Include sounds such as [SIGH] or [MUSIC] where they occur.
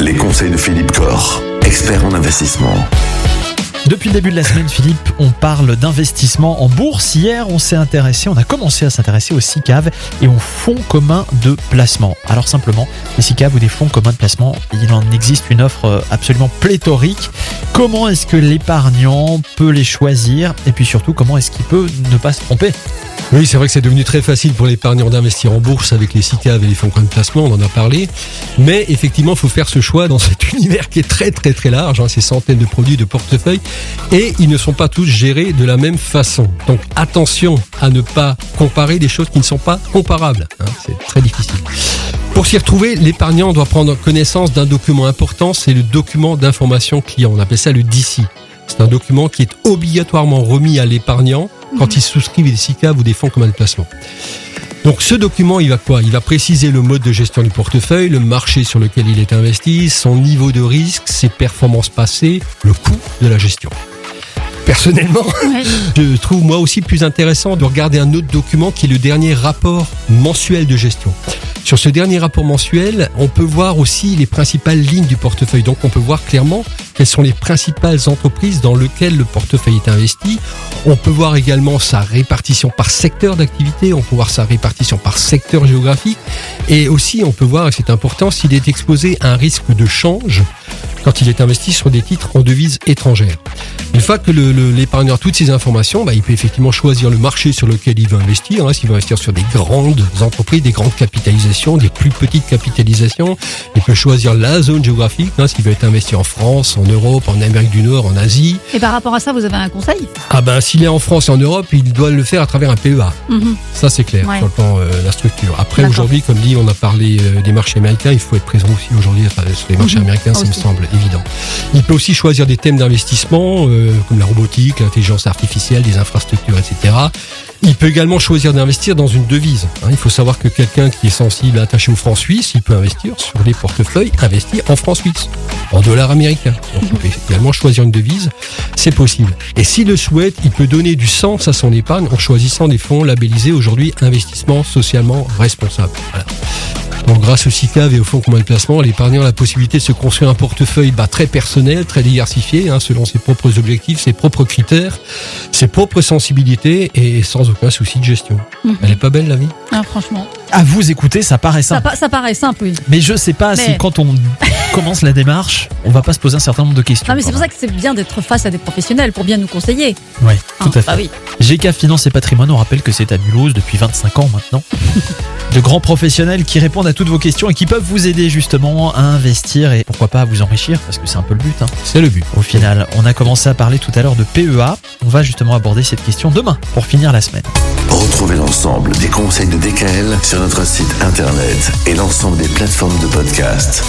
Les conseils de Philippe Corr, expert en investissement. Depuis le début de la semaine, Philippe, on parle d'investissement en bourse. Hier, on s'est intéressé, on a commencé à s'intéresser aux SICAV et aux fonds communs de placement. Alors simplement, les SICAV ou des fonds communs de placement, il en existe une offre absolument pléthorique. Comment est-ce que l'épargnant peut les choisir? Et puis surtout, comment est-ce qu'il peut ne pas se tromper? Oui, c'est vrai que c'est devenu très facile pour l'épargnant d'investir en bourse avec les SICAV et les fonds de placement, on en a parlé. Mais effectivement, il faut faire ce choix dans [LAUGHS] cet univers qui est très très très large, hein, ces centaines de produits, de portefeuilles, et ils ne sont pas tous gérés de la même façon. Donc attention à ne pas comparer des choses qui ne sont pas comparables. hein, c'est très difficile. Pour s'y retrouver, l'épargnant doit prendre connaissance d'un document important, c'est le document d'information client. On appelle ça le DC. C'est un document qui est obligatoirement remis à l'épargnant quand il souscrit des SICAV ou des fonds communs de placement. Donc ce document, il va quoi? Il va préciser le mode de gestion du portefeuille, le marché sur lequel il est investi, son niveau de risque, ses performances passées, le coût de la gestion. Personnellement, [LAUGHS] je trouve moi aussi plus intéressant de regarder un autre document qui est le dernier rapport mensuel de gestion. Sur ce dernier rapport mensuel, on peut voir aussi les principales lignes du portefeuille. Donc on peut voir clairement quelles sont les principales entreprises dans lesquelles le portefeuille est investi. On peut voir également sa répartition par secteur d'activité, on peut voir sa répartition par secteur géographique. Et aussi on peut voir, et c'est important, s'il est exposé à un risque de change quand il est investi sur des titres en devises étrangères. Une fois que l'épargnant a toutes ces informations, bah, il peut effectivement choisir le marché sur lequel il veut investir. hein. S'il veut investir sur des grandes entreprises, des grandes capitalisations, des plus petites capitalisations, il peut choisir la zone géographique. hein, S'il veut être investi en France, en Europe, en Amérique du Nord, en Asie. Et par rapport à ça, vous avez un conseil? Ah ben s'il est en France et en Europe, il doit le faire à travers un PEA. Mhm. Ça c'est clair Ouais. sur le plan euh, de la structure. Après aujourd'hui, comme dit, on a parlé euh, des marchés américains, il faut être présent aussi aujourd'hui enfin, sur les marchés Mhm. américains, ça me semble évident. Il peut aussi choisir des thèmes d'investissement euh, comme la robotique, l'intelligence artificielle, des infrastructures, etc. Il peut également choisir d'investir dans une devise. hein. Il faut savoir que quelqu'un qui est sensible, attaché au franc suisse, il peut investir sur des portefeuilles investis en franc suisse, en dollars américains. Donc il peut également choisir une devise, c'est possible. Et s'il le souhaite, il peut donner du sens à son épargne en choisissant des fonds labellisés aujourd'hui investissement socialement responsable. Donc grâce au SICAV et au fonds commun de placement, l'épargnant a la possibilité de se construire un portefeuille bah, très personnel, très diversifié, hein, selon ses propres objectifs, ses propres critères, ses propres sensibilités et sans aucun souci de gestion. Mhm. Elle est pas belle la vie? Ah, Franchement, À vous écouter, ça paraît ça, simple. pa- ça paraît simple, oui. Mais je sais pas si quand on [LAUGHS] commence la démarche, on va pas se poser un certain nombre de questions. Ah, mais c'est pour ça que c'est bien d'être face à des professionnels pour bien nous conseiller. Oui, tout Hein, à fait. bah oui. GK Finance et Patrimoine, on rappelle que c'est à Mulhouse depuis 25 ans maintenant. [LAUGHS] De grands professionnels qui répondent à toutes vos questions et qui peuvent vous aider justement à investir et pourquoi pas à vous enrichir, parce que c'est un peu le but. hein. C'est le but. Au final, on a commencé à parler tout à l'heure de PEA. On va justement aborder cette question demain pour finir la semaine. Retrouvez l'ensemble des conseils de DKL sur notre site internet et l'ensemble des plateformes de podcast.